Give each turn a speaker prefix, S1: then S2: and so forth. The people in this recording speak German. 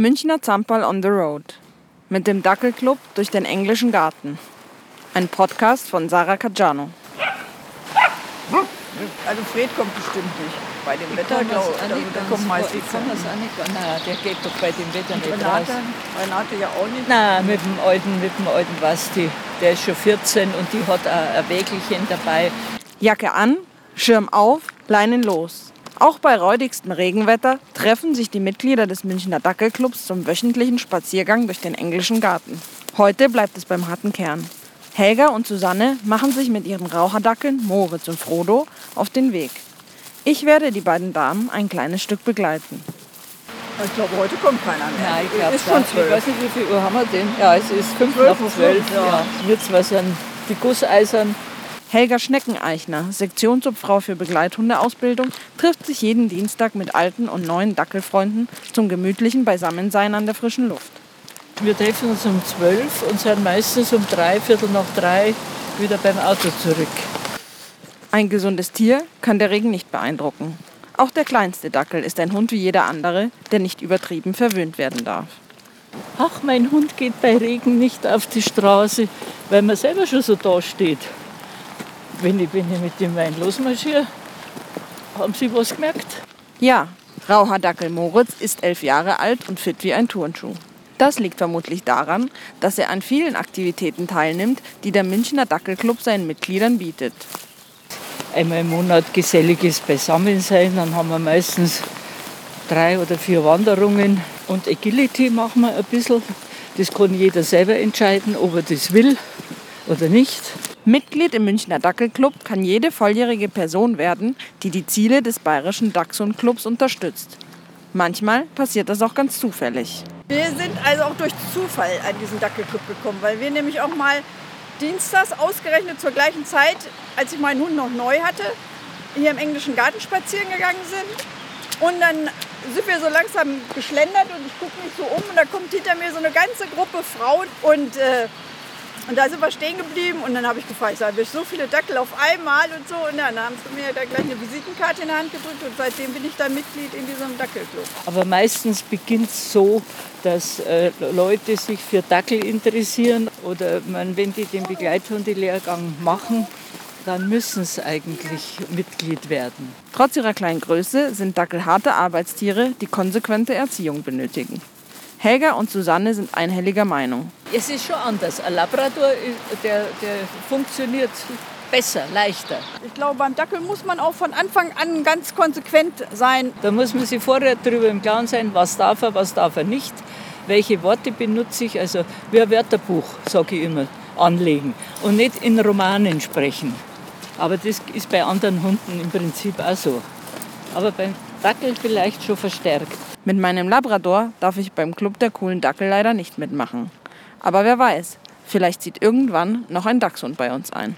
S1: Münchner Zampal on the Road. Mit dem Dackelclub durch den englischen Garten. Ein Podcast von Sarah Caggiano.
S2: Also Fred kommt bestimmt nicht. Bei dem Wetter, glaube ich. Also, der kommt meistens.
S3: Ich kann das auch nicht. Nein, der geht doch bei dem Wetter nicht
S2: Renate,
S3: raus.
S2: Renate ja auch nicht.
S3: Nein, mit dem alten, mit dem alten Basti. Der ist schon 14 und die hat ein Wägelchen dabei.
S1: Jacke an, Schirm auf, Leinen los. Auch bei räudigstem Regenwetter treffen sich die Mitglieder des Münchner Dackelclubs zum wöchentlichen Spaziergang durch den englischen Garten. Heute bleibt es beim harten Kern. Helga und Susanne machen sich mit ihren Raucherdackeln Moritz und Frodo auf den Weg. Ich werde die beiden Damen ein kleines Stück begleiten.
S2: Ich glaube, heute kommt keiner mehr.
S3: Nein, ich glaube
S2: Ist schon
S3: Ich weiß
S2: zwölf.
S3: nicht, wie viel Uhr haben wir denn? Ja, es ist 5
S2: Zwölf
S3: nach
S2: Uhr
S3: 12.
S2: fünf,
S3: ja. Wir zwei sind die Gusseisern.
S1: Helga Schneckeneichner, Sektionsobfrau für Begleithundeausbildung, trifft sich jeden Dienstag mit alten und neuen Dackelfreunden zum gemütlichen Beisammensein an der frischen Luft.
S3: Wir treffen uns um 12 und sind meistens um drei, Viertel nach drei wieder beim Auto zurück.
S1: Ein gesundes Tier kann der Regen nicht beeindrucken. Auch der kleinste Dackel ist ein Hund wie jeder andere, der nicht übertrieben verwöhnt werden darf.
S3: Ach, mein Hund geht bei Regen nicht auf die Straße, weil man selber schon so da steht. Wenn ich, wenn ich mit dem Wein losmarschiere, haben Sie was gemerkt?
S1: Ja, Rauhaardackel Moritz ist elf Jahre alt und fit wie ein Turnschuh. Das liegt vermutlich daran, dass er an vielen Aktivitäten teilnimmt, die der Münchner Dackelclub seinen Mitgliedern bietet.
S3: Einmal im Monat geselliges Beisammensein, dann haben wir meistens drei oder vier Wanderungen. Und Agility machen wir ein bisschen. Das kann jeder selber entscheiden, ob er das will oder nicht.
S1: Mitglied im Münchner Dackelclub kann jede volljährige Person werden, die die Ziele des bayerischen Dachshundclubs unterstützt. Manchmal passiert das auch ganz zufällig.
S2: Wir sind also auch durch Zufall an diesen Dackelclub gekommen, weil wir nämlich auch mal dienstags ausgerechnet zur gleichen Zeit, als ich meinen Hund noch neu hatte, hier im englischen Garten spazieren gegangen sind. Und dann sind wir so langsam geschlendert und ich gucke mich so um und da kommt hinter mir so eine ganze Gruppe Frauen und, äh, und da sind wir stehen geblieben und dann habe ich gefragt, ich sage, wir so viele Dackel auf einmal und so und dann haben sie mir da gleich eine Visitenkarte in die Hand gedrückt und seitdem bin ich dann Mitglied in diesem Dackelclub.
S3: Aber meistens beginnt es so, dass äh, Leute sich für Dackel interessieren oder man, wenn die den Begleithundelehrgang machen, dann müssen sie eigentlich Mitglied werden.
S1: Trotz ihrer kleinen Größe sind Dackel harte Arbeitstiere, die konsequente Erziehung benötigen. Helga und Susanne sind einhelliger Meinung.
S3: Es ist schon anders. Ein Labrador, der, der funktioniert besser, leichter.
S2: Ich glaube, beim Dackel muss man auch von Anfang an ganz konsequent sein.
S3: Da muss man sich vorher darüber im Klaren sein, was darf er, was darf er nicht, welche Worte benutze ich. Also wie ein Wörterbuch, sage ich immer, anlegen und nicht in Romanen sprechen. Aber das ist bei anderen Hunden im Prinzip auch so. Aber beim Dackel vielleicht schon verstärkt.
S1: Mit meinem Labrador darf ich beim Club der coolen Dackel leider nicht mitmachen. Aber wer weiß, vielleicht zieht irgendwann noch ein Dachshund bei uns ein.